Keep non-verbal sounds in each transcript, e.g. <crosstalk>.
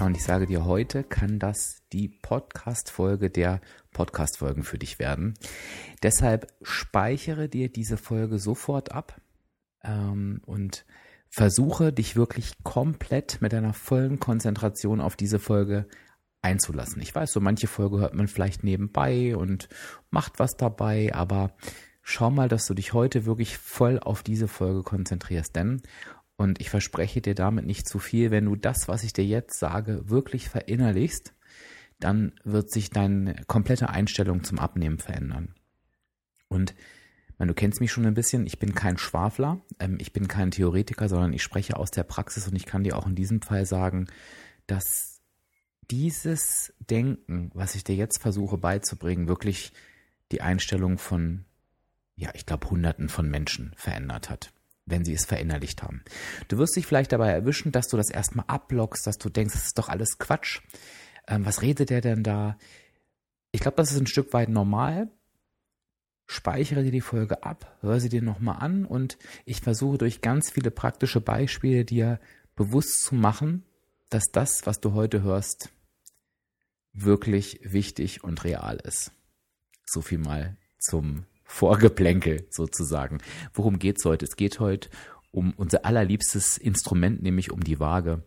Ja, und ich sage dir, heute kann das die Podcast-Folge der Podcast-Folgen für dich werden. Deshalb speichere dir diese Folge sofort ab ähm, und versuche dich wirklich komplett mit deiner vollen Konzentration auf diese Folge einzulassen. Ich weiß, so manche Folge hört man vielleicht nebenbei und macht was dabei, aber schau mal, dass du dich heute wirklich voll auf diese Folge konzentrierst, denn und ich verspreche dir damit nicht zu viel, wenn du das, was ich dir jetzt sage, wirklich verinnerlichst, dann wird sich deine komplette Einstellung zum Abnehmen verändern. Und du kennst mich schon ein bisschen, ich bin kein Schwafler, ähm, ich bin kein Theoretiker, sondern ich spreche aus der Praxis und ich kann dir auch in diesem Fall sagen, dass dieses Denken, was ich dir jetzt versuche beizubringen, wirklich die Einstellung von, ja, ich glaube, Hunderten von Menschen verändert hat wenn sie es verinnerlicht haben. Du wirst dich vielleicht dabei erwischen, dass du das erstmal abblockst, dass du denkst, das ist doch alles Quatsch. Ähm, was redet der denn da? Ich glaube, das ist ein Stück weit normal. Speichere dir die Folge ab, hör sie dir nochmal an und ich versuche durch ganz viele praktische Beispiele dir bewusst zu machen, dass das, was du heute hörst, wirklich wichtig und real ist. So viel mal zum Vorgeplänkel sozusagen. Worum geht's heute? Es geht heute um unser allerliebstes Instrument, nämlich um die Waage.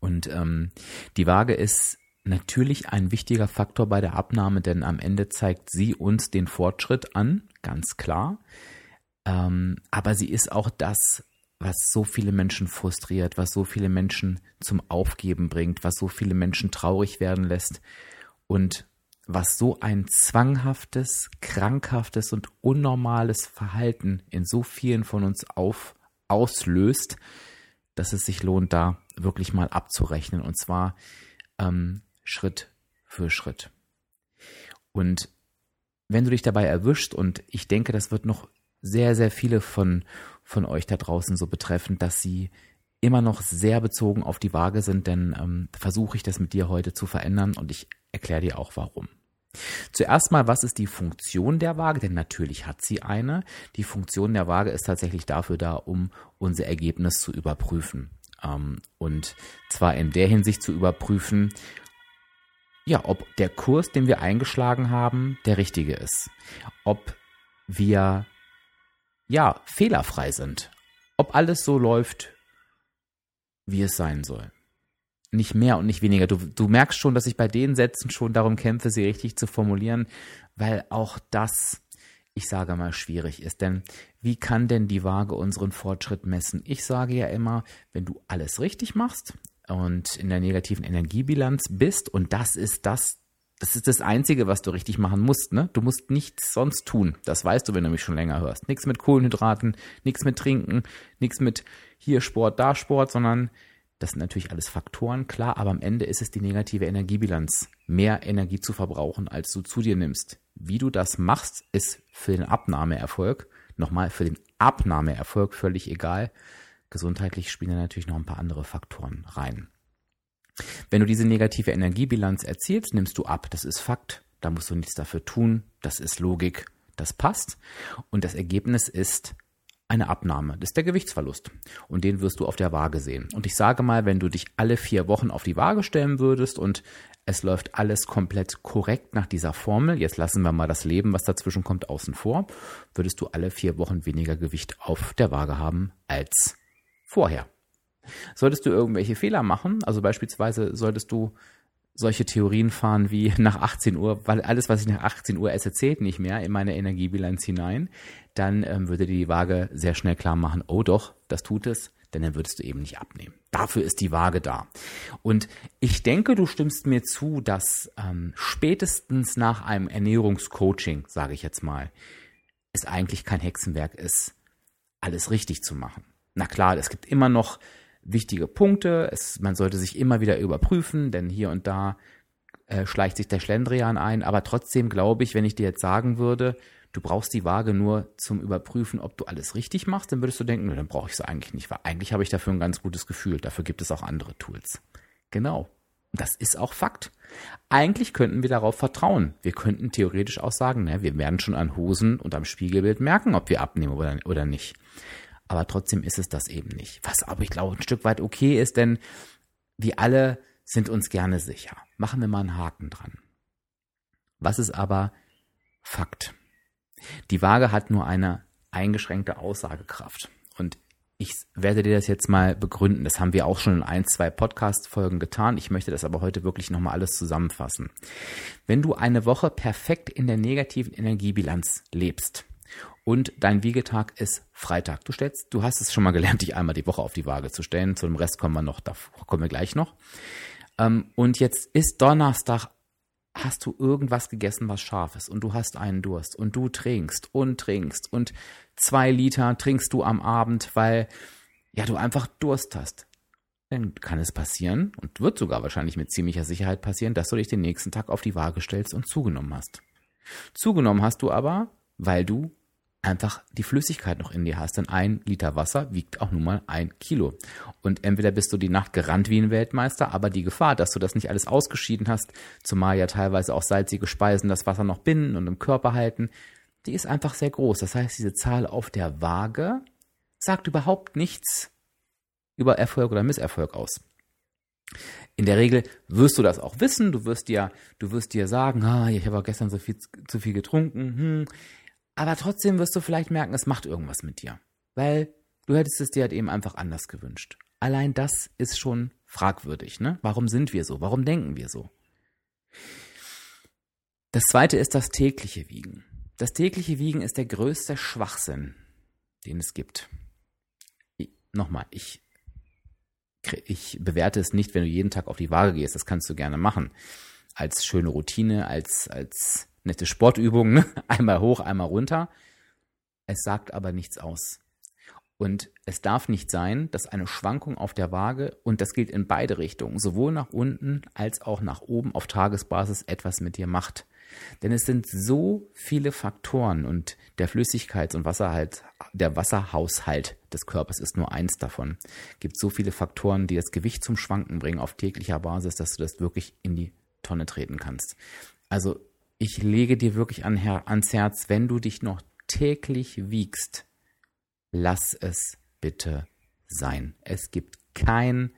Und ähm, die Waage ist natürlich ein wichtiger Faktor bei der Abnahme, denn am Ende zeigt sie uns den Fortschritt an, ganz klar. Ähm, aber sie ist auch das, was so viele Menschen frustriert, was so viele Menschen zum Aufgeben bringt, was so viele Menschen traurig werden lässt. Und was so ein zwanghaftes, krankhaftes und unnormales Verhalten in so vielen von uns auf, auslöst, dass es sich lohnt, da wirklich mal abzurechnen und zwar ähm, Schritt für Schritt. Und wenn du dich dabei erwischt, und ich denke, das wird noch sehr, sehr viele von, von euch da draußen so betreffen, dass sie immer noch sehr bezogen auf die Waage sind, denn ähm, versuche ich das mit dir heute zu verändern und ich erkläre dir auch warum. Zuerst mal, was ist die Funktion der Waage? Denn natürlich hat sie eine. Die Funktion der Waage ist tatsächlich dafür da, um unser Ergebnis zu überprüfen. Ähm, und zwar in der Hinsicht zu überprüfen, ja, ob der Kurs, den wir eingeschlagen haben, der richtige ist. Ob wir, ja, fehlerfrei sind. Ob alles so läuft, wie es sein soll nicht mehr und nicht weniger. Du, du merkst schon, dass ich bei den Sätzen schon darum kämpfe, sie richtig zu formulieren, weil auch das, ich sage mal, schwierig ist. Denn wie kann denn die Waage unseren Fortschritt messen? Ich sage ja immer, wenn du alles richtig machst und in der negativen Energiebilanz bist, und das ist das, das ist das Einzige, was du richtig machen musst. Ne? Du musst nichts sonst tun. Das weißt du, wenn du mich schon länger hörst. Nichts mit Kohlenhydraten, nichts mit Trinken, nichts mit hier Sport, da Sport, sondern das sind natürlich alles Faktoren, klar, aber am Ende ist es die negative Energiebilanz, mehr Energie zu verbrauchen, als du zu dir nimmst. Wie du das machst, ist für den Abnahmeerfolg, nochmal für den Abnahmeerfolg völlig egal. Gesundheitlich spielen da natürlich noch ein paar andere Faktoren rein. Wenn du diese negative Energiebilanz erzielst, nimmst du ab. Das ist Fakt. Da musst du nichts dafür tun. Das ist Logik. Das passt. Und das Ergebnis ist eine Abnahme. Das ist der Gewichtsverlust. Und den wirst du auf der Waage sehen. Und ich sage mal, wenn du dich alle vier Wochen auf die Waage stellen würdest und es läuft alles komplett korrekt nach dieser Formel, jetzt lassen wir mal das Leben, was dazwischen kommt, außen vor, würdest du alle vier Wochen weniger Gewicht auf der Waage haben als vorher. Solltest du irgendwelche Fehler machen, also beispielsweise solltest du solche Theorien fahren wie <laughs> nach 18 Uhr, weil alles, was ich nach 18 Uhr esse, zählt nicht mehr in meine Energiebilanz hinein, dann ähm, würde die Waage sehr schnell klar machen, oh doch, das tut es, denn dann würdest du eben nicht abnehmen. Dafür ist die Waage da. Und ich denke, du stimmst mir zu, dass ähm, spätestens nach einem Ernährungscoaching, sage ich jetzt mal, es eigentlich kein Hexenwerk ist, alles richtig zu machen. Na klar, es gibt immer noch wichtige Punkte. Es, man sollte sich immer wieder überprüfen, denn hier und da äh, schleicht sich der Schlendrian ein. Aber trotzdem glaube ich, wenn ich dir jetzt sagen würde, du brauchst die Waage nur zum Überprüfen, ob du alles richtig machst, dann würdest du denken, dann brauche ich sie eigentlich nicht, weil eigentlich habe ich dafür ein ganz gutes Gefühl. Dafür gibt es auch andere Tools. Genau. Das ist auch Fakt. Eigentlich könnten wir darauf vertrauen. Wir könnten theoretisch auch sagen, ne, wir werden schon an Hosen und am Spiegelbild merken, ob wir abnehmen oder, oder nicht. Aber trotzdem ist es das eben nicht. Was aber ich glaube ein Stück weit okay ist, denn wir alle sind uns gerne sicher. Machen wir mal einen Haken dran. Was ist aber Fakt? Die Waage hat nur eine eingeschränkte Aussagekraft. Und ich werde dir das jetzt mal begründen. Das haben wir auch schon in ein, zwei Podcast-Folgen getan. Ich möchte das aber heute wirklich nochmal alles zusammenfassen. Wenn du eine Woche perfekt in der negativen Energiebilanz lebst und dein Wiegetag ist Freitag, du stellst, du hast es schon mal gelernt, dich einmal die Woche auf die Waage zu stellen. Zu dem Rest kommen wir noch, da kommen wir gleich noch. Ähm, und jetzt ist Donnerstag hast du irgendwas gegessen, was scharf ist und du hast einen Durst und du trinkst und trinkst und zwei Liter trinkst du am Abend, weil ja du einfach Durst hast. Dann kann es passieren und wird sogar wahrscheinlich mit ziemlicher Sicherheit passieren, dass du dich den nächsten Tag auf die Waage stellst und zugenommen hast. Zugenommen hast du aber, weil du einfach die Flüssigkeit noch in dir hast. Denn ein Liter Wasser wiegt auch nun mal ein Kilo. Und entweder bist du die Nacht gerannt wie ein Weltmeister, aber die Gefahr, dass du das nicht alles ausgeschieden hast, zumal ja teilweise auch salzige Speisen das Wasser noch binden und im Körper halten, die ist einfach sehr groß. Das heißt, diese Zahl auf der Waage sagt überhaupt nichts über Erfolg oder Misserfolg aus. In der Regel wirst du das auch wissen. Du wirst dir, du wirst dir sagen, ah, ich habe gestern so viel zu viel getrunken. Hm, aber trotzdem wirst du vielleicht merken, es macht irgendwas mit dir. Weil du hättest es dir halt eben einfach anders gewünscht. Allein das ist schon fragwürdig, ne? Warum sind wir so? Warum denken wir so? Das zweite ist das tägliche Wiegen. Das tägliche Wiegen ist der größte Schwachsinn, den es gibt. Ich, nochmal, ich, ich bewerte es nicht, wenn du jeden Tag auf die Waage gehst. Das kannst du gerne machen. Als schöne Routine, als, als nette Sportübung, ne? <laughs> einmal hoch, einmal runter. Es sagt aber nichts aus. Und es darf nicht sein, dass eine Schwankung auf der Waage, und das gilt in beide Richtungen, sowohl nach unten als auch nach oben auf Tagesbasis etwas mit dir macht. Denn es sind so viele Faktoren und der Flüssigkeits- und Wasserhalt, der Wasserhaushalt des Körpers ist nur eins davon. Es gibt so viele Faktoren, die das Gewicht zum Schwanken bringen auf täglicher Basis, dass du das wirklich in die Tonne treten kannst. Also ich lege dir wirklich an, ans Herz, wenn du dich noch täglich wiegst, lass es bitte sein. Es gibt kein,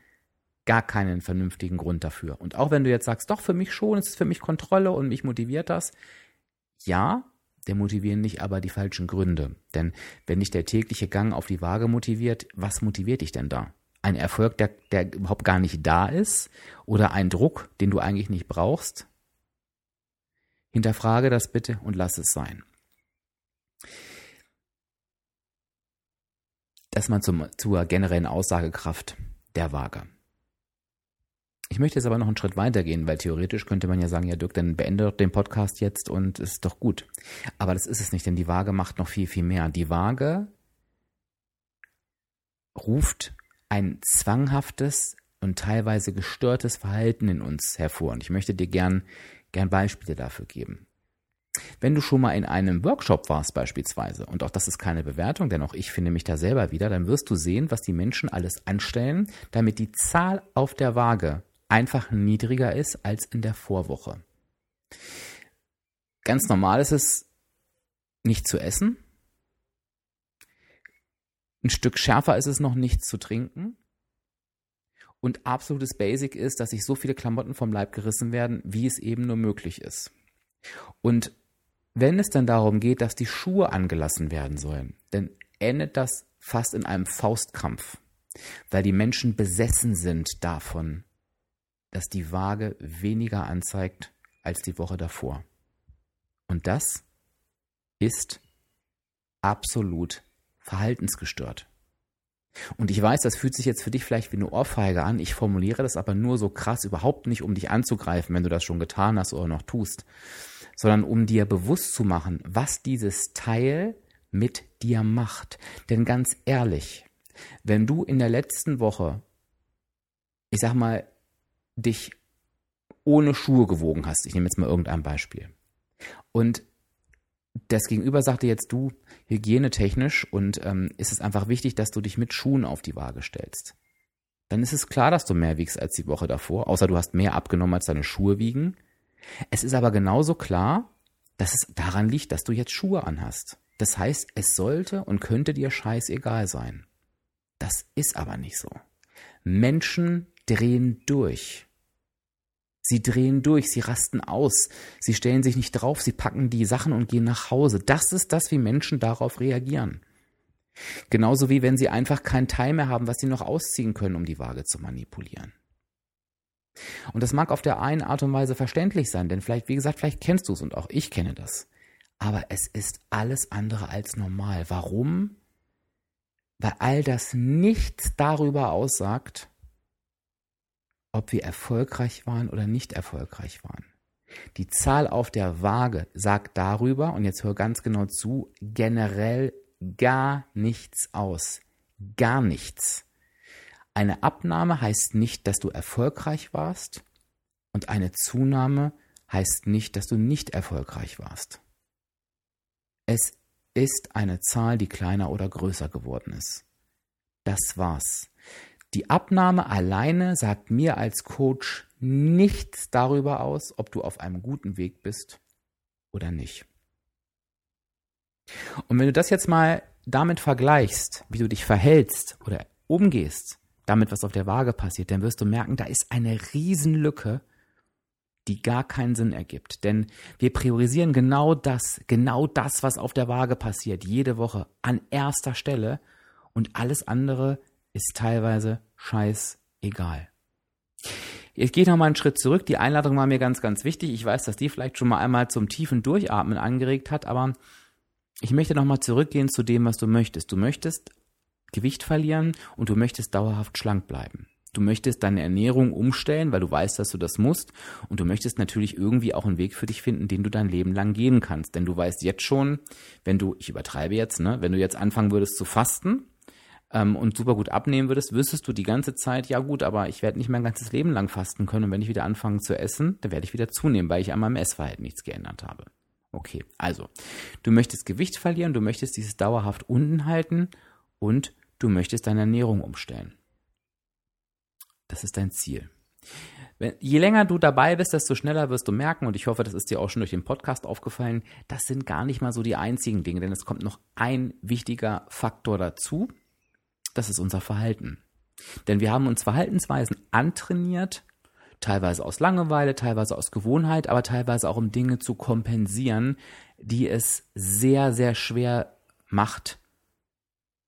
gar keinen vernünftigen Grund dafür. Und auch wenn du jetzt sagst, doch, für mich schon, es ist für mich Kontrolle und mich motiviert das. Ja, der motivieren nicht aber die falschen Gründe. Denn wenn dich der tägliche Gang auf die Waage motiviert, was motiviert dich denn da? Ein Erfolg, der, der überhaupt gar nicht da ist? Oder ein Druck, den du eigentlich nicht brauchst? Hinterfrage das bitte und lass es sein. Das mal zum, zur generellen Aussagekraft der Waage. Ich möchte jetzt aber noch einen Schritt weiter gehen, weil theoretisch könnte man ja sagen, ja Dirk, dann beende doch den Podcast jetzt und ist doch gut. Aber das ist es nicht, denn die Waage macht noch viel, viel mehr. Die Waage ruft ein zwanghaftes und teilweise gestörtes Verhalten in uns hervor. Und ich möchte dir gern gern Beispiele dafür geben. Wenn du schon mal in einem Workshop warst beispielsweise, und auch das ist keine Bewertung, denn auch ich finde mich da selber wieder, dann wirst du sehen, was die Menschen alles anstellen, damit die Zahl auf der Waage einfach niedriger ist als in der Vorwoche. Ganz normal ist es, nicht zu essen. Ein Stück schärfer ist es noch, nichts zu trinken. Und absolutes Basic ist, dass sich so viele Klamotten vom Leib gerissen werden, wie es eben nur möglich ist. Und wenn es dann darum geht, dass die Schuhe angelassen werden sollen, dann endet das fast in einem Faustkampf, weil die Menschen besessen sind davon, dass die Waage weniger anzeigt als die Woche davor. Und das ist absolut verhaltensgestört. Und ich weiß, das fühlt sich jetzt für dich vielleicht wie eine Ohrfeige an. Ich formuliere das aber nur so krass überhaupt nicht, um dich anzugreifen, wenn du das schon getan hast oder noch tust, sondern um dir bewusst zu machen, was dieses Teil mit dir macht. Denn ganz ehrlich, wenn du in der letzten Woche, ich sag mal, dich ohne Schuhe gewogen hast. Ich nehme jetzt mal irgendein Beispiel. Und das Gegenüber sagte jetzt du, hygienetechnisch und ähm, ist es einfach wichtig, dass du dich mit Schuhen auf die Waage stellst. Dann ist es klar, dass du mehr wiegst als die Woche davor, außer du hast mehr abgenommen, als deine Schuhe wiegen. Es ist aber genauso klar, dass es daran liegt, dass du jetzt Schuhe anhast. Das heißt, es sollte und könnte dir scheißegal sein. Das ist aber nicht so. Menschen drehen durch. Sie drehen durch, sie rasten aus, sie stellen sich nicht drauf, sie packen die Sachen und gehen nach Hause. Das ist das, wie Menschen darauf reagieren. Genauso wie wenn sie einfach kein Teil mehr haben, was sie noch ausziehen können, um die Waage zu manipulieren. Und das mag auf der einen Art und Weise verständlich sein, denn vielleicht, wie gesagt, vielleicht kennst du es und auch ich kenne das. Aber es ist alles andere als normal. Warum? Weil all das nichts darüber aussagt, ob wir erfolgreich waren oder nicht erfolgreich waren. Die Zahl auf der Waage sagt darüber, und jetzt hör ganz genau zu, generell gar nichts aus. Gar nichts. Eine Abnahme heißt nicht, dass du erfolgreich warst und eine Zunahme heißt nicht, dass du nicht erfolgreich warst. Es ist eine Zahl, die kleiner oder größer geworden ist. Das war's. Die Abnahme alleine sagt mir als Coach nichts darüber aus, ob du auf einem guten Weg bist oder nicht. Und wenn du das jetzt mal damit vergleichst, wie du dich verhältst oder umgehst, damit was auf der Waage passiert, dann wirst du merken, da ist eine Riesenlücke, die gar keinen Sinn ergibt. Denn wir priorisieren genau das, genau das, was auf der Waage passiert, jede Woche an erster Stelle und alles andere ist teilweise scheißegal. Jetzt gehe ich nochmal einen Schritt zurück. Die Einladung war mir ganz, ganz wichtig. Ich weiß, dass die vielleicht schon mal einmal zum tiefen Durchatmen angeregt hat, aber ich möchte nochmal zurückgehen zu dem, was du möchtest. Du möchtest Gewicht verlieren und du möchtest dauerhaft schlank bleiben. Du möchtest deine Ernährung umstellen, weil du weißt, dass du das musst. Und du möchtest natürlich irgendwie auch einen Weg für dich finden, den du dein Leben lang gehen kannst. Denn du weißt jetzt schon, wenn du, ich übertreibe jetzt, ne, wenn du jetzt anfangen würdest zu fasten, ähm, und super gut abnehmen würdest, wüsstest du die ganze Zeit, ja gut, aber ich werde nicht mein ganzes Leben lang fasten können und wenn ich wieder anfange zu essen, dann werde ich wieder zunehmen, weil ich an meinem Essverhalten nichts geändert habe. Okay, also, du möchtest Gewicht verlieren, du möchtest dieses dauerhaft unten halten und du möchtest deine Ernährung umstellen. Das ist dein Ziel. Wenn, je länger du dabei bist, desto schneller wirst du merken, und ich hoffe, das ist dir auch schon durch den Podcast aufgefallen, das sind gar nicht mal so die einzigen Dinge, denn es kommt noch ein wichtiger Faktor dazu, das ist unser Verhalten. Denn wir haben uns Verhaltensweisen antrainiert, teilweise aus Langeweile, teilweise aus Gewohnheit, aber teilweise auch um Dinge zu kompensieren, die es sehr, sehr schwer macht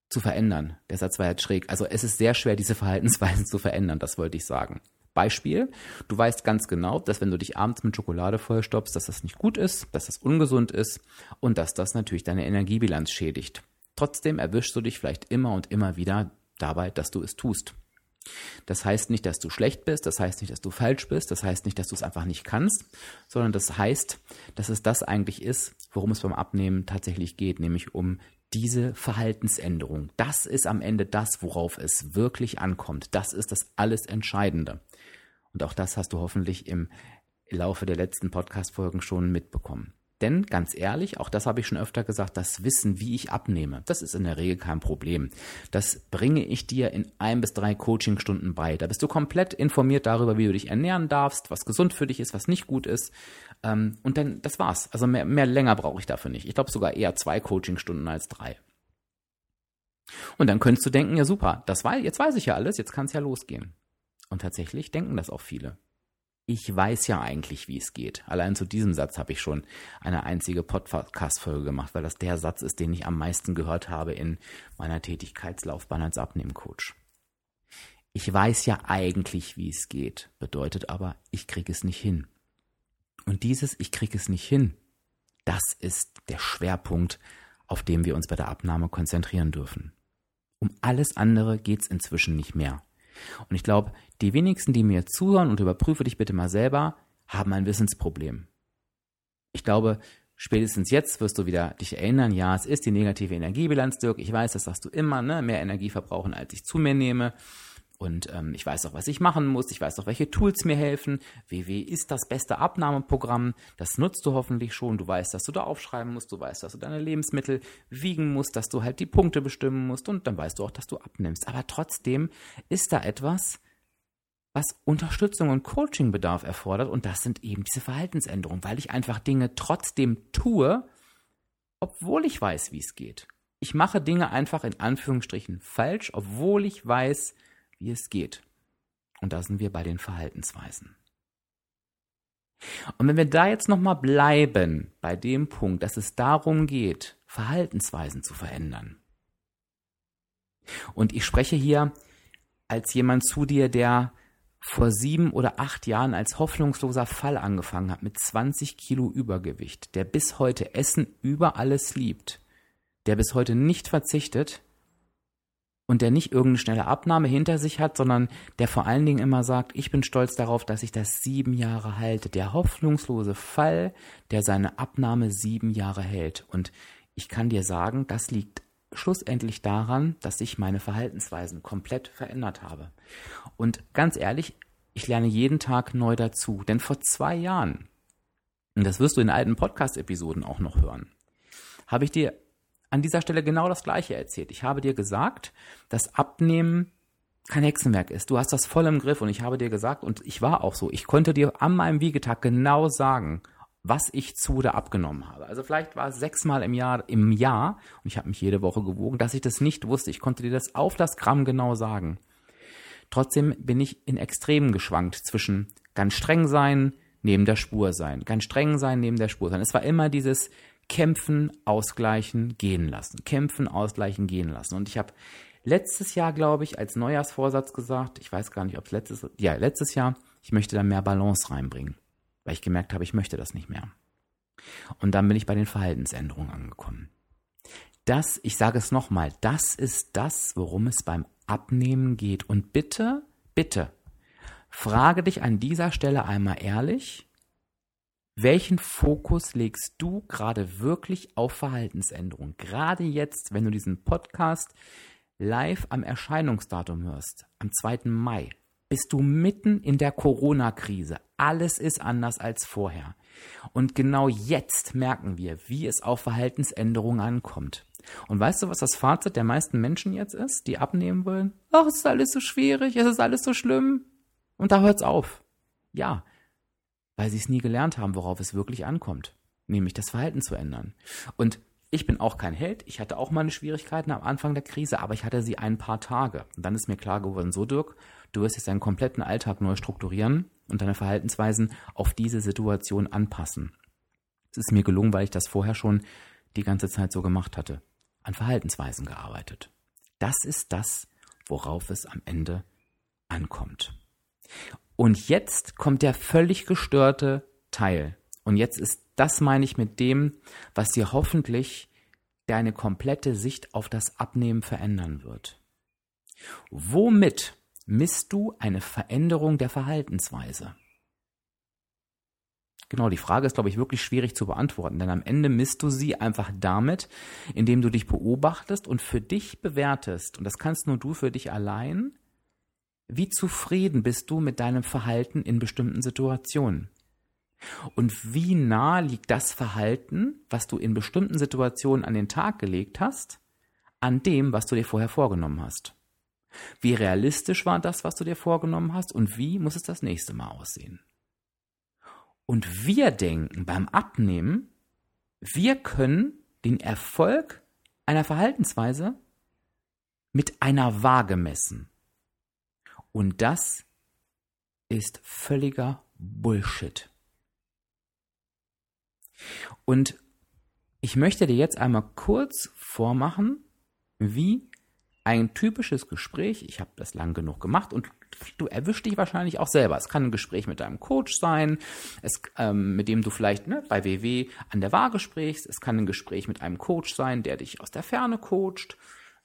zu verändern. Der Satz war jetzt schräg. Also es ist sehr schwer, diese Verhaltensweisen zu verändern, das wollte ich sagen. Beispiel, du weißt ganz genau, dass wenn du dich abends mit Schokolade vollstopfst, dass das nicht gut ist, dass das ungesund ist und dass das natürlich deine Energiebilanz schädigt. Trotzdem erwischst du dich vielleicht immer und immer wieder dabei, dass du es tust. Das heißt nicht, dass du schlecht bist, das heißt nicht, dass du falsch bist, das heißt nicht, dass du es einfach nicht kannst, sondern das heißt, dass es das eigentlich ist, worum es beim Abnehmen tatsächlich geht, nämlich um diese Verhaltensänderung. Das ist am Ende das, worauf es wirklich ankommt. Das ist das alles Entscheidende. Und auch das hast du hoffentlich im Laufe der letzten Podcast-Folgen schon mitbekommen. Denn ganz ehrlich, auch das habe ich schon öfter gesagt, das Wissen, wie ich abnehme, das ist in der Regel kein Problem. Das bringe ich dir in ein bis drei Coachingstunden bei. Da bist du komplett informiert darüber, wie du dich ernähren darfst, was gesund für dich ist, was nicht gut ist. Ähm, und dann, das war's. Also mehr, mehr länger brauche ich dafür nicht. Ich glaube sogar eher zwei Coachingstunden als drei. Und dann könntest du denken, ja super, das war, jetzt weiß ich ja alles, jetzt kann es ja losgehen. Und tatsächlich denken das auch viele ich weiß ja eigentlich, wie es geht. Allein zu diesem Satz habe ich schon eine einzige Podcast-Folge gemacht, weil das der Satz ist, den ich am meisten gehört habe in meiner Tätigkeitslaufbahn als Abnehmcoach. Ich weiß ja eigentlich, wie es geht, bedeutet aber, ich kriege es nicht hin. Und dieses Ich kriege es nicht hin, das ist der Schwerpunkt, auf dem wir uns bei der Abnahme konzentrieren dürfen. Um alles andere geht es inzwischen nicht mehr. Und ich glaube, die wenigsten, die mir zuhören und überprüfe dich bitte mal selber, haben ein Wissensproblem. Ich glaube, spätestens jetzt wirst du wieder dich erinnern, ja, es ist die negative Energiebilanz, Dirk. Ich weiß, das sagst du immer, ne? Mehr Energie verbrauchen, als ich zu mir nehme. Und ähm, ich weiß auch, was ich machen muss. Ich weiß auch, welche Tools mir helfen. WW ist das beste Abnahmeprogramm. Das nutzt du hoffentlich schon. Du weißt, dass du da aufschreiben musst. Du weißt, dass du deine Lebensmittel wiegen musst, dass du halt die Punkte bestimmen musst. Und dann weißt du auch, dass du abnimmst. Aber trotzdem ist da etwas, was Unterstützung und Coachingbedarf erfordert. Und das sind eben diese Verhaltensänderungen, weil ich einfach Dinge trotzdem tue, obwohl ich weiß, wie es geht. Ich mache Dinge einfach in Anführungsstrichen falsch, obwohl ich weiß, wie es geht. Und da sind wir bei den Verhaltensweisen. Und wenn wir da jetzt nochmal bleiben, bei dem Punkt, dass es darum geht, Verhaltensweisen zu verändern. Und ich spreche hier als jemand zu dir, der vor sieben oder acht Jahren als hoffnungsloser Fall angefangen hat mit 20 Kilo Übergewicht, der bis heute Essen über alles liebt, der bis heute nicht verzichtet und der nicht irgendeine schnelle Abnahme hinter sich hat, sondern der vor allen Dingen immer sagt, ich bin stolz darauf, dass ich das sieben Jahre halte. Der hoffnungslose Fall, der seine Abnahme sieben Jahre hält. Und ich kann dir sagen, das liegt schlussendlich daran, dass ich meine Verhaltensweisen komplett verändert habe. Und ganz ehrlich, ich lerne jeden Tag neu dazu. Denn vor zwei Jahren, und das wirst du in alten Podcast-Episoden auch noch hören, habe ich dir an dieser Stelle genau das Gleiche erzählt. Ich habe dir gesagt, dass Abnehmen kein Hexenwerk ist. Du hast das voll im Griff und ich habe dir gesagt, und ich war auch so, ich konnte dir an meinem Wiegetag genau sagen, was ich zu oder abgenommen habe. Also vielleicht war es sechsmal im Jahr, im Jahr, und ich habe mich jede Woche gewogen, dass ich das nicht wusste. Ich konnte dir das auf das Gramm genau sagen. Trotzdem bin ich in Extremen geschwankt zwischen ganz streng sein, neben der Spur sein, ganz streng sein, neben der Spur sein. Es war immer dieses, kämpfen, ausgleichen, gehen lassen. Kämpfen, ausgleichen, gehen lassen. Und ich habe letztes Jahr, glaube ich, als Neujahrsvorsatz gesagt, ich weiß gar nicht, ob es letztes, ja, letztes Jahr, ich möchte da mehr Balance reinbringen, weil ich gemerkt habe, ich möchte das nicht mehr. Und dann bin ich bei den Verhaltensänderungen angekommen. Das, ich sage es nochmal, das ist das, worum es beim Abnehmen geht. Und bitte, bitte, frage dich an dieser Stelle einmal ehrlich, welchen Fokus legst du gerade wirklich auf Verhaltensänderung? Gerade jetzt, wenn du diesen Podcast live am Erscheinungsdatum hörst, am 2. Mai, bist du mitten in der Corona-Krise. Alles ist anders als vorher. Und genau jetzt merken wir, wie es auf Verhaltensänderungen ankommt. Und weißt du, was das Fazit der meisten Menschen jetzt ist, die abnehmen wollen? Ach, es ist alles so schwierig, es ist alles so schlimm. Und da hört's auf. Ja, weil sie es nie gelernt haben, worauf es wirklich ankommt, nämlich das Verhalten zu ändern. Und ich bin auch kein Held. Ich hatte auch meine Schwierigkeiten am Anfang der Krise, aber ich hatte sie ein paar Tage. Und dann ist mir klar geworden, so Dirk, du wirst jetzt deinen kompletten Alltag neu strukturieren und deine Verhaltensweisen auf diese Situation anpassen. Es ist mir gelungen, weil ich das vorher schon die ganze Zeit so gemacht hatte. An Verhaltensweisen gearbeitet. Das ist das, worauf es am Ende ankommt. Und jetzt kommt der völlig gestörte Teil. Und jetzt ist das meine ich mit dem, was dir hoffentlich deine komplette Sicht auf das Abnehmen verändern wird. Womit misst du eine Veränderung der Verhaltensweise? Genau, die Frage ist, glaube ich, wirklich schwierig zu beantworten, denn am Ende misst du sie einfach damit, indem du dich beobachtest und für dich bewertest. Und das kannst nur du für dich allein. Wie zufrieden bist du mit deinem Verhalten in bestimmten Situationen? Und wie nah liegt das Verhalten, was du in bestimmten Situationen an den Tag gelegt hast, an dem, was du dir vorher vorgenommen hast? Wie realistisch war das, was du dir vorgenommen hast und wie muss es das nächste Mal aussehen? Und wir denken beim Abnehmen, wir können den Erfolg einer Verhaltensweise mit einer Waage messen. Und das ist völliger Bullshit. Und ich möchte dir jetzt einmal kurz vormachen, wie ein typisches Gespräch, ich habe das lang genug gemacht und du erwischst dich wahrscheinlich auch selber. Es kann ein Gespräch mit deinem Coach sein, es, ähm, mit dem du vielleicht ne, bei WW an der Waage sprichst. Es kann ein Gespräch mit einem Coach sein, der dich aus der Ferne coacht.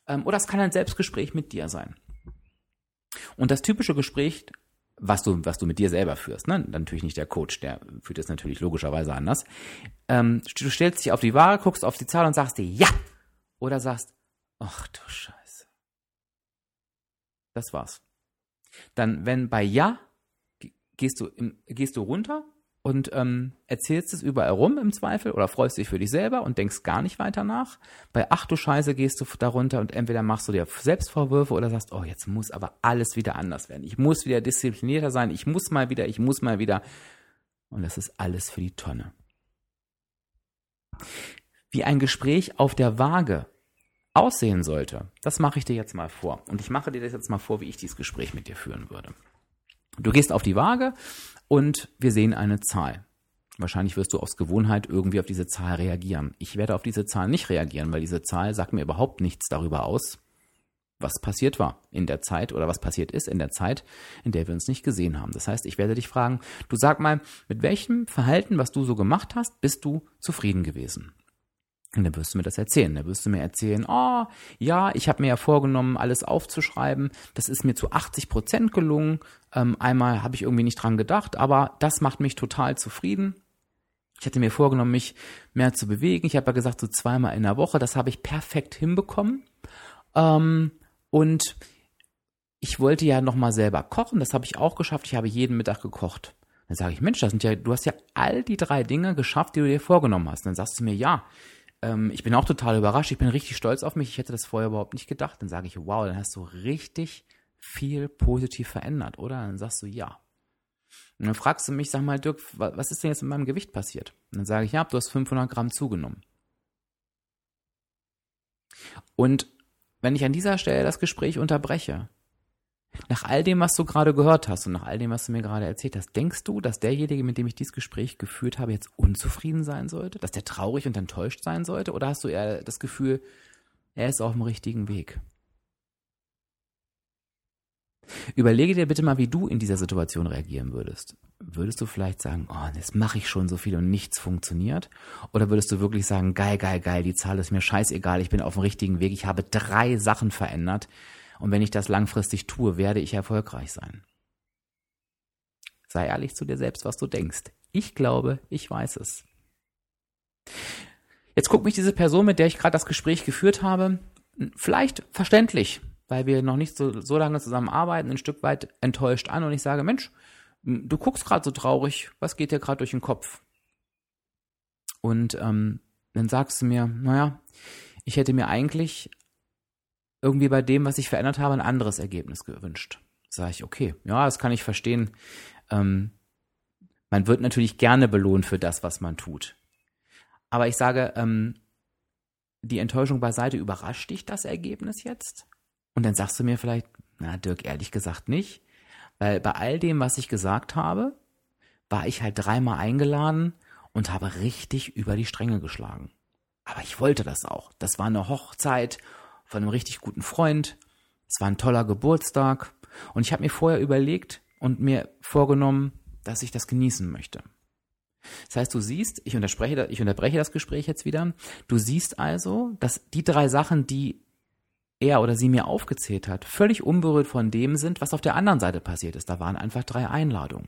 Ähm, oder es kann ein Selbstgespräch mit dir sein. Und das typische Gespräch, was du, was du mit dir selber führst, ne? natürlich nicht der Coach, der führt es natürlich logischerweise anders. Ähm, du stellst dich auf die Ware, guckst auf die Zahl und sagst dir ja oder sagst, ach du Scheiße. Das war's. Dann, wenn bei Ja, gehst du, im, gehst du runter und ähm, erzählst es überall rum im Zweifel oder freust dich für dich selber und denkst gar nicht weiter nach. Bei Ach du Scheiße gehst du darunter und entweder machst du dir Selbstvorwürfe oder sagst, oh, jetzt muss aber alles wieder anders werden. Ich muss wieder disziplinierter sein, ich muss mal wieder, ich muss mal wieder. Und das ist alles für die Tonne. Wie ein Gespräch auf der Waage aussehen sollte, das mache ich dir jetzt mal vor. Und ich mache dir das jetzt mal vor, wie ich dieses Gespräch mit dir führen würde. Du gehst auf die Waage und wir sehen eine Zahl. Wahrscheinlich wirst du aus Gewohnheit irgendwie auf diese Zahl reagieren. Ich werde auf diese Zahl nicht reagieren, weil diese Zahl sagt mir überhaupt nichts darüber aus, was passiert war in der Zeit oder was passiert ist in der Zeit, in der wir uns nicht gesehen haben. Das heißt, ich werde dich fragen, du sag mal, mit welchem Verhalten, was du so gemacht hast, bist du zufrieden gewesen? Und dann wirst du mir das erzählen. Dann wirst du mir erzählen, oh, ja, ich habe mir ja vorgenommen, alles aufzuschreiben. Das ist mir zu 80 Prozent gelungen. Ähm, einmal habe ich irgendwie nicht dran gedacht, aber das macht mich total zufrieden. Ich hatte mir vorgenommen, mich mehr zu bewegen. Ich habe ja gesagt, so zweimal in der Woche. Das habe ich perfekt hinbekommen. Ähm, und ich wollte ja nochmal selber kochen. Das habe ich auch geschafft. Ich habe jeden Mittag gekocht. Dann sage ich, Mensch, das sind ja, du hast ja all die drei Dinge geschafft, die du dir vorgenommen hast. dann sagst du mir, ja, ähm, ich bin auch total überrascht. Ich bin richtig stolz auf mich. Ich hätte das vorher überhaupt nicht gedacht. Dann sage ich, wow, dann hast du richtig viel positiv verändert, oder? Dann sagst du, ja. Und dann fragst du mich, sag mal, Dirk, was ist denn jetzt mit meinem Gewicht passiert? Und dann sage ich, ja, du hast 500 Gramm zugenommen. Und wenn ich an dieser Stelle das Gespräch unterbreche, nach all dem, was du gerade gehört hast und nach all dem, was du mir gerade erzählt hast, denkst du, dass derjenige, mit dem ich dieses Gespräch geführt habe, jetzt unzufrieden sein sollte? Dass der traurig und enttäuscht sein sollte? Oder hast du eher das Gefühl, er ist auf dem richtigen Weg? Überlege dir bitte mal, wie du in dieser Situation reagieren würdest. Würdest du vielleicht sagen, oh, jetzt mache ich schon so viel und nichts funktioniert? Oder würdest du wirklich sagen, geil, geil, geil, die Zahl ist mir scheißegal, ich bin auf dem richtigen Weg, ich habe drei Sachen verändert, und wenn ich das langfristig tue, werde ich erfolgreich sein. Sei ehrlich zu dir selbst, was du denkst. Ich glaube, ich weiß es. Jetzt guckt mich diese Person, mit der ich gerade das Gespräch geführt habe, vielleicht verständlich, weil wir noch nicht so, so lange zusammenarbeiten, ein Stück weit enttäuscht an und ich sage, Mensch, du guckst gerade so traurig, was geht dir gerade durch den Kopf? Und ähm, dann sagst du mir, naja, ich hätte mir eigentlich irgendwie bei dem, was ich verändert habe, ein anderes Ergebnis gewünscht. Sage ich, okay, ja, das kann ich verstehen. Ähm, man wird natürlich gerne belohnt für das, was man tut. Aber ich sage, ähm, die Enttäuschung beiseite, überrascht dich das Ergebnis jetzt? Und dann sagst du mir vielleicht, na, Dirk, ehrlich gesagt nicht. Weil bei all dem, was ich gesagt habe, war ich halt dreimal eingeladen und habe richtig über die Stränge geschlagen. Aber ich wollte das auch. Das war eine Hochzeit von einem richtig guten Freund. Es war ein toller Geburtstag. Und ich habe mir vorher überlegt und mir vorgenommen, dass ich das genießen möchte. Das heißt, du siehst, ich unterbreche, ich unterbreche das Gespräch jetzt wieder. Du siehst also, dass die drei Sachen, die er oder sie mir aufgezählt hat, völlig unberührt von dem sind, was auf der anderen Seite passiert ist. Da waren einfach drei Einladungen.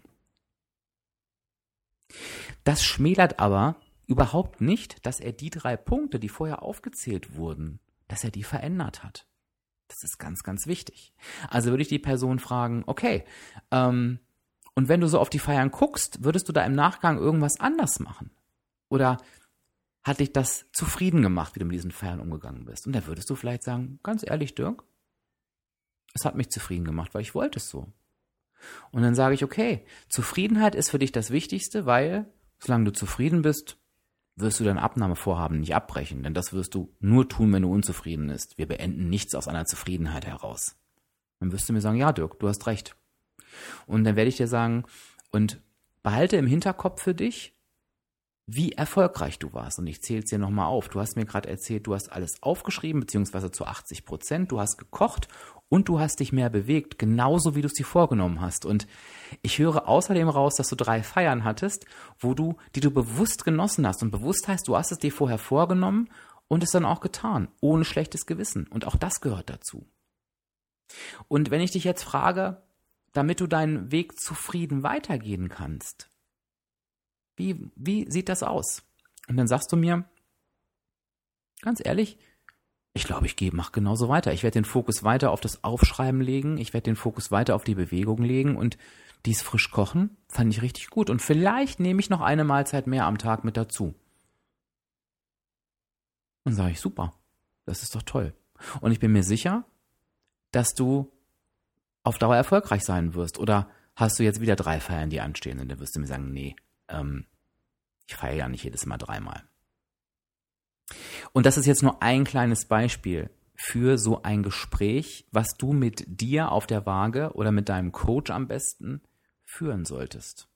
Das schmälert aber überhaupt nicht, dass er die drei Punkte, die vorher aufgezählt wurden, dass er die verändert hat. Das ist ganz, ganz wichtig. Also würde ich die Person fragen, okay, ähm, und wenn du so auf die Feiern guckst, würdest du da im Nachgang irgendwas anders machen? Oder hat dich das zufrieden gemacht, wie du mit diesen Feiern umgegangen bist? Und da würdest du vielleicht sagen, ganz ehrlich, Dirk, es hat mich zufrieden gemacht, weil ich wollte es so. Und dann sage ich, okay, Zufriedenheit ist für dich das Wichtigste, weil solange du zufrieden bist, wirst du dein Abnahmevorhaben nicht abbrechen, denn das wirst du nur tun, wenn du unzufrieden bist. Wir beenden nichts aus einer Zufriedenheit heraus. Dann wirst du mir sagen, ja, Dirk, du hast recht. Und dann werde ich dir sagen, und behalte im Hinterkopf für dich, wie erfolgreich du warst. Und ich zähle es dir nochmal auf. Du hast mir gerade erzählt, du hast alles aufgeschrieben, beziehungsweise zu 80 Prozent. Du hast gekocht und du hast dich mehr bewegt, genauso wie du es dir vorgenommen hast. Und ich höre außerdem raus, dass du drei Feiern hattest, wo du, die du bewusst genossen hast. Und bewusst heißt, du hast es dir vorher vorgenommen und es dann auch getan, ohne schlechtes Gewissen. Und auch das gehört dazu. Und wenn ich dich jetzt frage, damit du deinen Weg zufrieden weitergehen kannst, wie, wie sieht das aus? Und dann sagst du mir, ganz ehrlich, ich glaube, ich mache genauso weiter. Ich werde den Fokus weiter auf das Aufschreiben legen. Ich werde den Fokus weiter auf die Bewegung legen und dies frisch kochen fand ich richtig gut. Und vielleicht nehme ich noch eine Mahlzeit mehr am Tag mit dazu. Und sage ich, super, das ist doch toll. Und ich bin mir sicher, dass du auf Dauer erfolgreich sein wirst. Oder hast du jetzt wieder drei Feiern, die anstehen? Und dann wirst du mir sagen, nee, ähm, ich feiere ja nicht jedes Mal dreimal. Und das ist jetzt nur ein kleines Beispiel für so ein Gespräch, was du mit dir auf der Waage oder mit deinem Coach am besten führen solltest.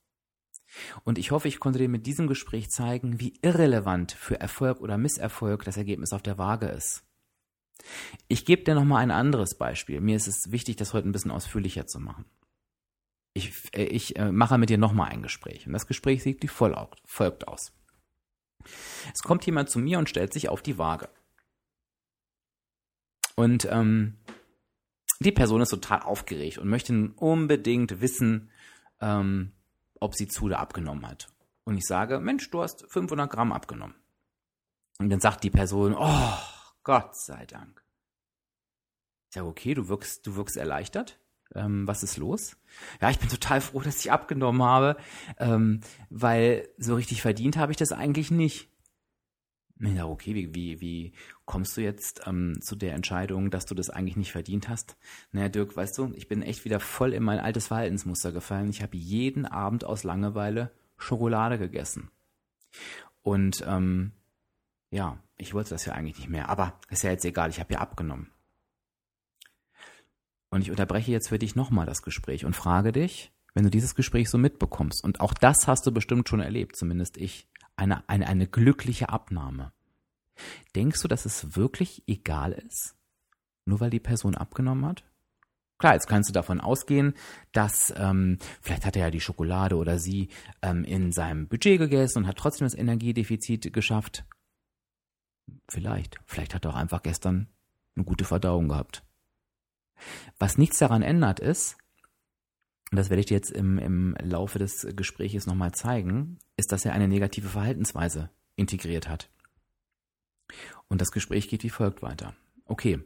Und ich hoffe, ich konnte dir mit diesem Gespräch zeigen, wie irrelevant für Erfolg oder Misserfolg das Ergebnis auf der Waage ist. Ich gebe dir nochmal ein anderes Beispiel. Mir ist es wichtig, das heute ein bisschen ausführlicher zu machen. Ich, äh, ich äh, mache mit dir nochmal ein Gespräch. Und das Gespräch sieht wie folgt aus. Es kommt jemand zu mir und stellt sich auf die Waage. Und ähm, die Person ist total aufgeregt und möchte unbedingt wissen, ähm, ob sie zu oder abgenommen hat. Und ich sage, Mensch, du hast 500 Gramm abgenommen. Und dann sagt die Person, oh, Gott sei Dank. Ich sage, okay, du wirkst, du wirkst erleichtert. Ähm, was ist los? Ja, ich bin total froh, dass ich abgenommen habe, ähm, weil so richtig verdient habe ich das eigentlich nicht. Ja, okay, wie, wie, wie kommst du jetzt ähm, zu der Entscheidung, dass du das eigentlich nicht verdient hast? Naja, Dirk, weißt du, ich bin echt wieder voll in mein altes Verhaltensmuster gefallen. Ich habe jeden Abend aus Langeweile Schokolade gegessen. Und ähm, ja, ich wollte das ja eigentlich nicht mehr, aber ist ja jetzt egal, ich habe ja abgenommen. Und ich unterbreche jetzt für dich nochmal das Gespräch und frage dich, wenn du dieses Gespräch so mitbekommst, und auch das hast du bestimmt schon erlebt, zumindest ich, eine, eine, eine glückliche Abnahme. Denkst du, dass es wirklich egal ist, nur weil die Person abgenommen hat? Klar, jetzt kannst du davon ausgehen, dass ähm, vielleicht hat er ja die Schokolade oder sie ähm, in seinem Budget gegessen und hat trotzdem das Energiedefizit geschafft. Vielleicht. Vielleicht hat er auch einfach gestern eine gute Verdauung gehabt. Was nichts daran ändert ist, und das werde ich dir jetzt im, im Laufe des Gespräches nochmal zeigen, ist, dass er eine negative Verhaltensweise integriert hat. Und das Gespräch geht wie folgt weiter. Okay.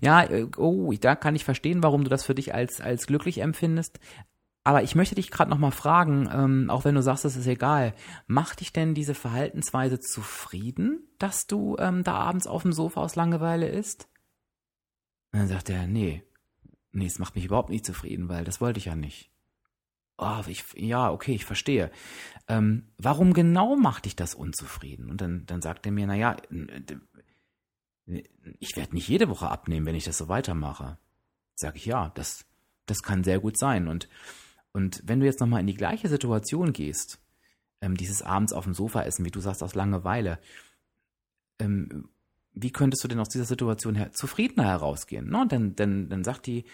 Ja, äh, oh, da kann ich verstehen, warum du das für dich als, als glücklich empfindest. Aber ich möchte dich gerade nochmal fragen, ähm, auch wenn du sagst, es ist egal, macht dich denn diese Verhaltensweise zufrieden, dass du ähm, da abends auf dem Sofa aus Langeweile isst? Und dann sagt er, nee, nee, es macht mich überhaupt nicht zufrieden, weil das wollte ich ja nicht. Oh, ich, ja, okay, ich verstehe. Ähm, warum genau macht dich das unzufrieden? Und dann, dann sagt er mir, naja, ich werde nicht jede Woche abnehmen, wenn ich das so weitermache. Sag ich, ja, das, das kann sehr gut sein. Und, und wenn du jetzt nochmal in die gleiche Situation gehst, ähm, dieses abends auf dem Sofa essen, wie du sagst, aus Langeweile, ähm, wie könntest du denn aus dieser Situation her zufriedener herausgehen? No, denn, denn, dann sagt die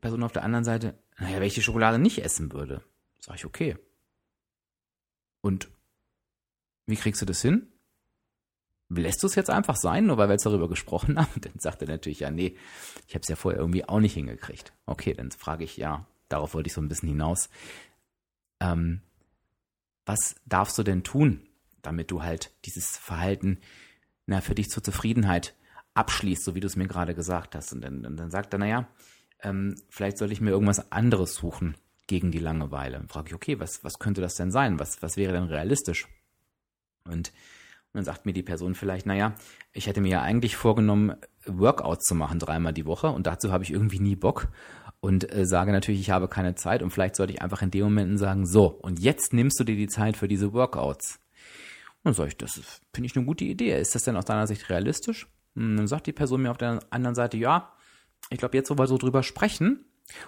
Person auf der anderen Seite, naja, wenn ich die Schokolade nicht essen würde, sag ich, okay. Und wie kriegst du das hin? Lässt du es jetzt einfach sein, nur weil wir jetzt darüber gesprochen <laughs> haben? Dann sagt er natürlich, ja, nee, ich habe es ja vorher irgendwie auch nicht hingekriegt. Okay, dann frage ich, ja, darauf wollte ich so ein bisschen hinaus. Ähm, was darfst du denn tun, damit du halt dieses Verhalten na, für dich zur Zufriedenheit abschließt, so wie du es mir gerade gesagt hast. Und dann, dann sagt er, naja, ähm, vielleicht soll ich mir irgendwas anderes suchen gegen die Langeweile. Dann frage ich, okay, was, was könnte das denn sein? Was, was wäre denn realistisch? Und, und dann sagt mir die Person vielleicht, naja, ich hätte mir ja eigentlich vorgenommen, Workouts zu machen dreimal die Woche und dazu habe ich irgendwie nie Bock und äh, sage natürlich, ich habe keine Zeit und vielleicht sollte ich einfach in dem Momenten sagen, so, und jetzt nimmst du dir die Zeit für diese Workouts. Dann sage ich, das finde ich eine gute Idee. Ist das denn aus deiner Sicht realistisch? Und dann sagt die Person mir auf der anderen Seite, ja, ich glaube, jetzt, wo wir so drüber sprechen,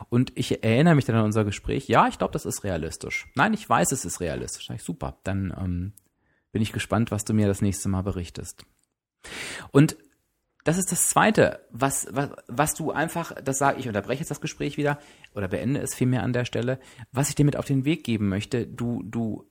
und ich erinnere mich dann an unser Gespräch, ja, ich glaube, das ist realistisch. Nein, ich weiß, es ist realistisch. Sag ich, super, dann ähm, bin ich gespannt, was du mir das nächste Mal berichtest. Und das ist das Zweite, was, was, was du einfach, das sage ich, unterbreche jetzt das Gespräch wieder oder beende es vielmehr an der Stelle, was ich dir mit auf den Weg geben möchte. Du, du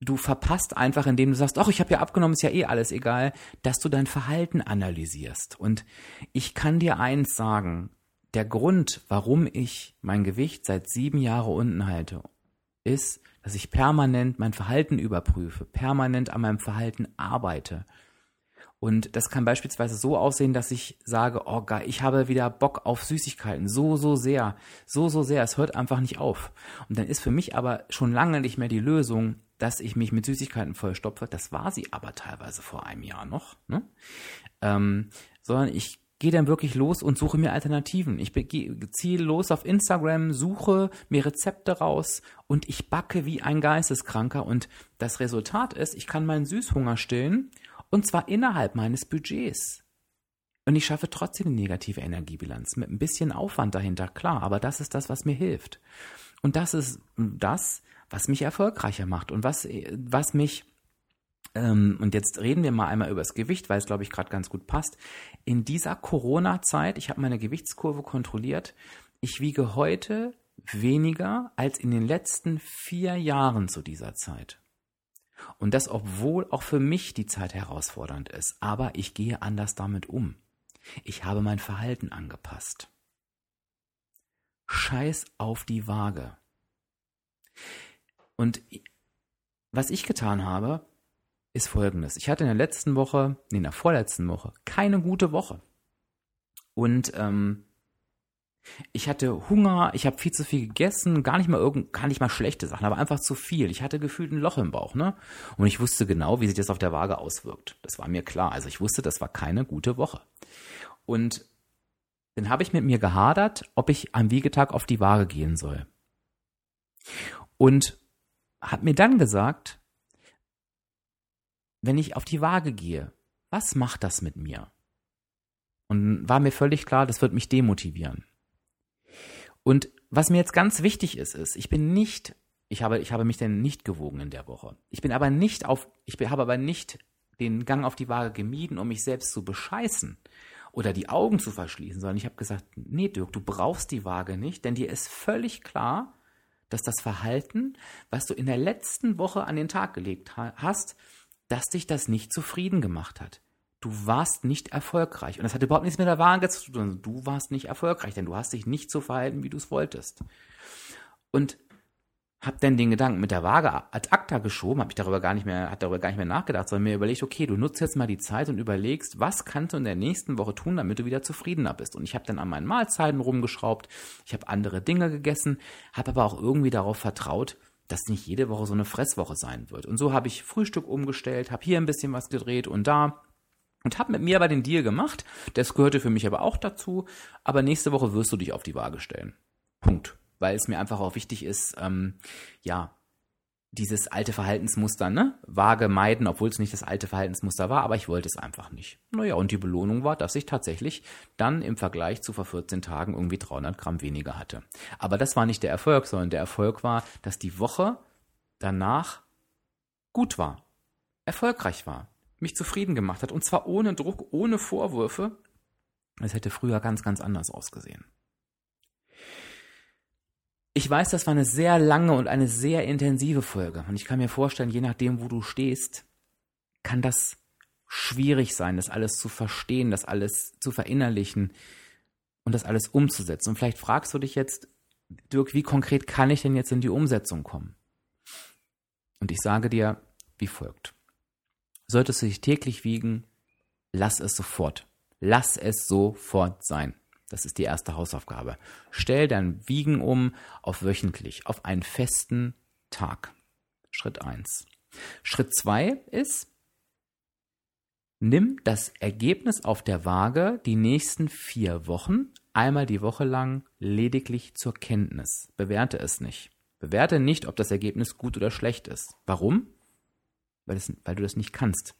du verpasst einfach, indem du sagst, ach, ich habe ja abgenommen, ist ja eh alles egal, dass du dein Verhalten analysierst. Und ich kann dir eins sagen, der Grund, warum ich mein Gewicht seit sieben Jahren unten halte, ist, dass ich permanent mein Verhalten überprüfe, permanent an meinem Verhalten arbeite. Und das kann beispielsweise so aussehen, dass ich sage, oh geil, ich habe wieder Bock auf Süßigkeiten, so, so sehr, so, so sehr, es hört einfach nicht auf. Und dann ist für mich aber schon lange nicht mehr die Lösung, dass ich mich mit Süßigkeiten vollstopfe. Das war sie aber teilweise vor einem Jahr noch. Ne? Ähm, sondern ich gehe dann wirklich los und suche mir Alternativen. Ich ziehe los auf Instagram, suche mir Rezepte raus und ich backe wie ein Geisteskranker. Und das Resultat ist, ich kann meinen Süßhunger stillen und zwar innerhalb meines Budgets. Und ich schaffe trotzdem eine negative Energiebilanz mit ein bisschen Aufwand dahinter, klar, aber das ist das, was mir hilft. Und das ist das, was mich erfolgreicher macht und was, was mich, ähm, und jetzt reden wir mal einmal über das Gewicht, weil es, glaube ich, gerade ganz gut passt. In dieser Corona-Zeit, ich habe meine Gewichtskurve kontrolliert, ich wiege heute weniger als in den letzten vier Jahren zu dieser Zeit. Und das, obwohl auch für mich die Zeit herausfordernd ist. Aber ich gehe anders damit um. Ich habe mein Verhalten angepasst. Scheiß auf die Waage. Und was ich getan habe, ist folgendes. Ich hatte in der letzten Woche, nee, in der vorletzten Woche, keine gute Woche. Und ähm, ich hatte Hunger, ich habe viel zu viel gegessen, gar nicht mal irgend, gar nicht mal schlechte Sachen, aber einfach zu viel. Ich hatte gefühlt ein Loch im Bauch, ne? Und ich wusste genau, wie sich das auf der Waage auswirkt. Das war mir klar. Also ich wusste, das war keine gute Woche. Und dann habe ich mit mir gehadert, ob ich am Wiegetag auf die Waage gehen soll. Und habe mir dann gesagt, wenn ich auf die Waage gehe, was macht das mit mir? Und war mir völlig klar, das wird mich demotivieren. Und was mir jetzt ganz wichtig ist, ist, ich bin nicht, ich habe, ich habe mich denn nicht gewogen in der Woche. Ich bin aber nicht auf, ich habe aber nicht den Gang auf die Waage gemieden, um mich selbst zu bescheißen oder die Augen zu verschließen, sondern ich habe gesagt, nee, Dirk, du brauchst die Waage nicht, denn dir ist völlig klar, dass das Verhalten, was du in der letzten Woche an den Tag gelegt hast, dass dich das nicht zufrieden gemacht hat du warst nicht erfolgreich. Und das hat überhaupt nichts mit der Waage zu tun. Du warst nicht erfolgreich, denn du hast dich nicht so verhalten, wie du es wolltest. Und hab dann den Gedanken mit der Waage ad acta geschoben, habe ich darüber gar nicht mehr, hat darüber gar nicht mehr nachgedacht, sondern mir überlegt, okay, du nutzt jetzt mal die Zeit und überlegst, was kannst du in der nächsten Woche tun, damit du wieder zufriedener bist. Und ich habe dann an meinen Mahlzeiten rumgeschraubt, ich habe andere Dinge gegessen, habe aber auch irgendwie darauf vertraut, dass nicht jede Woche so eine Fresswoche sein wird. Und so habe ich Frühstück umgestellt, habe hier ein bisschen was gedreht und da und habe mit mir aber den Deal gemacht. Das gehörte für mich aber auch dazu. Aber nächste Woche wirst du dich auf die Waage stellen. Punkt. Weil es mir einfach auch wichtig ist, ähm, ja, dieses alte Verhaltensmuster, ne? Waage meiden, obwohl es nicht das alte Verhaltensmuster war, aber ich wollte es einfach nicht. Naja, und die Belohnung war, dass ich tatsächlich dann im Vergleich zu vor 14 Tagen irgendwie 300 Gramm weniger hatte. Aber das war nicht der Erfolg, sondern der Erfolg war, dass die Woche danach gut war, erfolgreich war mich zufrieden gemacht hat. Und zwar ohne Druck, ohne Vorwürfe. Es hätte früher ganz, ganz anders ausgesehen. Ich weiß, das war eine sehr lange und eine sehr intensive Folge. Und ich kann mir vorstellen, je nachdem, wo du stehst, kann das schwierig sein, das alles zu verstehen, das alles zu verinnerlichen und das alles umzusetzen. Und vielleicht fragst du dich jetzt, Dirk, wie konkret kann ich denn jetzt in die Umsetzung kommen? Und ich sage dir wie folgt. Solltest du dich täglich wiegen, lass es sofort. Lass es sofort sein. Das ist die erste Hausaufgabe. Stell dein Wiegen um auf wöchentlich, auf einen festen Tag. Schritt 1. Schritt 2 ist, nimm das Ergebnis auf der Waage die nächsten vier Wochen einmal die Woche lang lediglich zur Kenntnis. Bewerte es nicht. Bewerte nicht, ob das Ergebnis gut oder schlecht ist. Warum? weil, es, weil du das nicht kannst.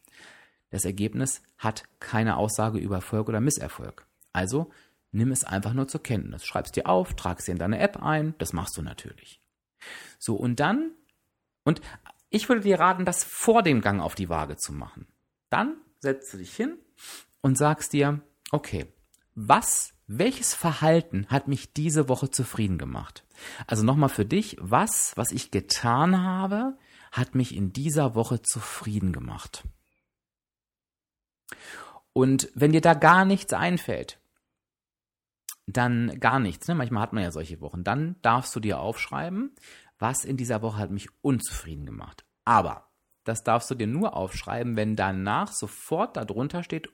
Das Ergebnis hat keine Aussage über Erfolg oder Misserfolg. Also nimm es einfach nur zur Kenntnis. Schreib es dir auf, trag es in deine App ein, das machst du natürlich. So, und dann, und ich würde dir raten, das vor dem Gang auf die Waage zu machen. Dann setzt du dich hin und sagst dir, okay, was, welches Verhalten hat mich diese Woche zufrieden gemacht? Also nochmal für dich, was, was ich getan habe, hat mich in dieser Woche zufrieden gemacht. Und wenn dir da gar nichts einfällt, dann gar nichts, ne? manchmal hat man ja solche Wochen, dann darfst du dir aufschreiben, was in dieser Woche hat mich unzufrieden gemacht. Aber das darfst du dir nur aufschreiben, wenn danach sofort darunter steht,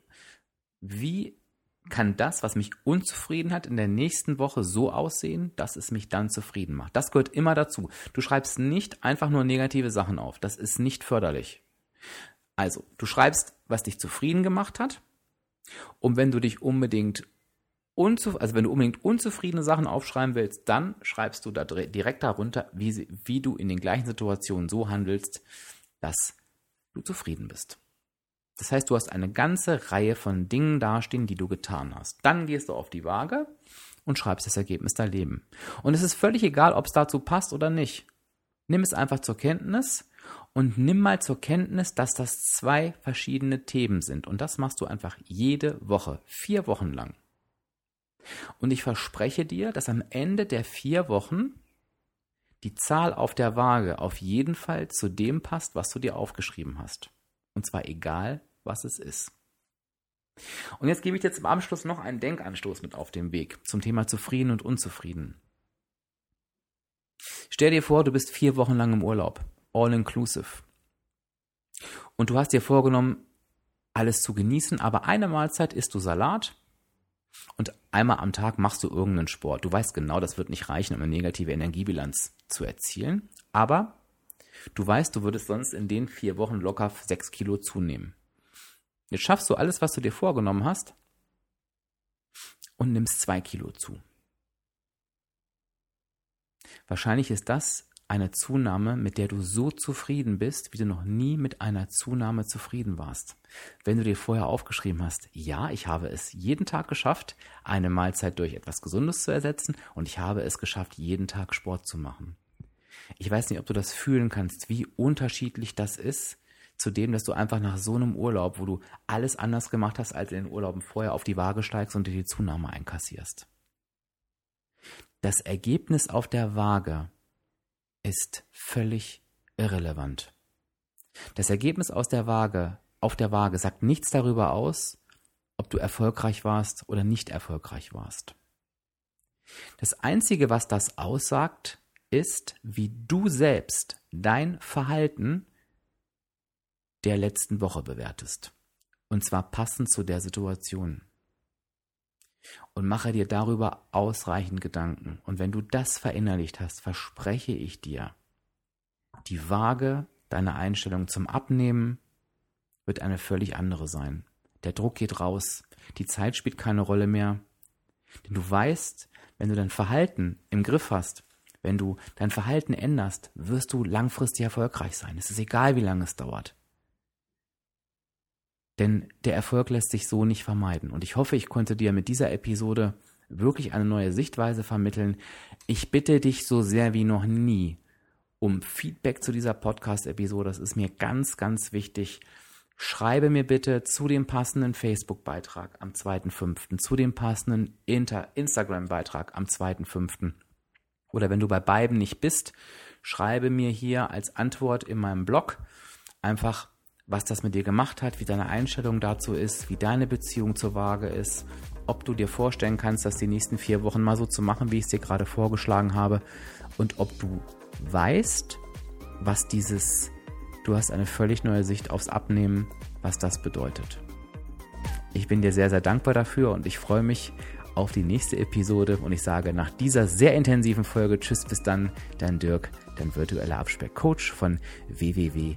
wie kann das, was mich unzufrieden hat, in der nächsten Woche so aussehen, dass es mich dann zufrieden macht. Das gehört immer dazu. Du schreibst nicht einfach nur negative Sachen auf. Das ist nicht förderlich. Also, du schreibst, was dich zufrieden gemacht hat. Und wenn du dich unbedingt also wenn du unbedingt unzufriedene Sachen aufschreiben willst, dann schreibst du da direkt darunter, wie, sie, wie du in den gleichen Situationen so handelst, dass du zufrieden bist. Das heißt, du hast eine ganze Reihe von Dingen dastehen, die du getan hast. Dann gehst du auf die Waage und schreibst das Ergebnis dein Leben. Und es ist völlig egal, ob es dazu passt oder nicht. Nimm es einfach zur Kenntnis und nimm mal zur Kenntnis, dass das zwei verschiedene Themen sind. Und das machst du einfach jede Woche, vier Wochen lang. Und ich verspreche dir, dass am Ende der vier Wochen die Zahl auf der Waage auf jeden Fall zu dem passt, was du dir aufgeschrieben hast. Und zwar egal, was es ist. Und jetzt gebe ich dir zum Abschluss noch einen Denkanstoß mit auf den Weg zum Thema zufrieden und unzufrieden. Stell dir vor, du bist vier Wochen lang im Urlaub, all inclusive. Und du hast dir vorgenommen, alles zu genießen, aber eine Mahlzeit isst du Salat und einmal am Tag machst du irgendeinen Sport. Du weißt genau, das wird nicht reichen, um eine negative Energiebilanz zu erzielen, aber du weißt, du würdest sonst in den vier Wochen locker sechs Kilo zunehmen. Jetzt schaffst du alles, was du dir vorgenommen hast und nimmst zwei Kilo zu. Wahrscheinlich ist das eine Zunahme, mit der du so zufrieden bist, wie du noch nie mit einer Zunahme zufrieden warst. Wenn du dir vorher aufgeschrieben hast, ja, ich habe es jeden Tag geschafft, eine Mahlzeit durch etwas Gesundes zu ersetzen und ich habe es geschafft, jeden Tag Sport zu machen. Ich weiß nicht, ob du das fühlen kannst, wie unterschiedlich das ist, zu dem, dass du einfach nach so einem Urlaub, wo du alles anders gemacht hast als in den Urlauben vorher, auf die Waage steigst und dir die Zunahme einkassierst. Das Ergebnis auf der Waage ist völlig irrelevant. Das Ergebnis aus der Waage, auf der Waage sagt nichts darüber aus, ob du erfolgreich warst oder nicht erfolgreich warst. Das Einzige, was das aussagt, ist, wie du selbst dein Verhalten der letzten Woche bewertest. Und zwar passend zu der Situation. Und mache dir darüber ausreichend Gedanken. Und wenn du das verinnerlicht hast, verspreche ich dir, die Waage deiner Einstellung zum Abnehmen wird eine völlig andere sein. Der Druck geht raus, die Zeit spielt keine Rolle mehr. Denn du weißt, wenn du dein Verhalten im Griff hast, wenn du dein Verhalten änderst, wirst du langfristig erfolgreich sein. Es ist egal, wie lange es dauert. Denn der Erfolg lässt sich so nicht vermeiden. Und ich hoffe, ich konnte dir mit dieser Episode wirklich eine neue Sichtweise vermitteln. Ich bitte dich so sehr wie noch nie um Feedback zu dieser Podcast-Episode. Das ist mir ganz, ganz wichtig. Schreibe mir bitte zu dem passenden Facebook-Beitrag am 2.5., zu dem passenden Instagram-Beitrag am 2.5. Oder wenn du bei beiden nicht bist, schreibe mir hier als Antwort in meinem Blog einfach was das mit dir gemacht hat, wie deine Einstellung dazu ist, wie deine Beziehung zur Waage ist, ob du dir vorstellen kannst, das die nächsten vier Wochen mal so zu machen, wie ich es dir gerade vorgeschlagen habe und ob du weißt, was dieses, du hast eine völlig neue Sicht aufs Abnehmen, was das bedeutet. Ich bin dir sehr, sehr dankbar dafür und ich freue mich auf die nächste Episode und ich sage nach dieser sehr intensiven Folge Tschüss bis dann, dein Dirk, dein virtueller Abspeck-Coach von www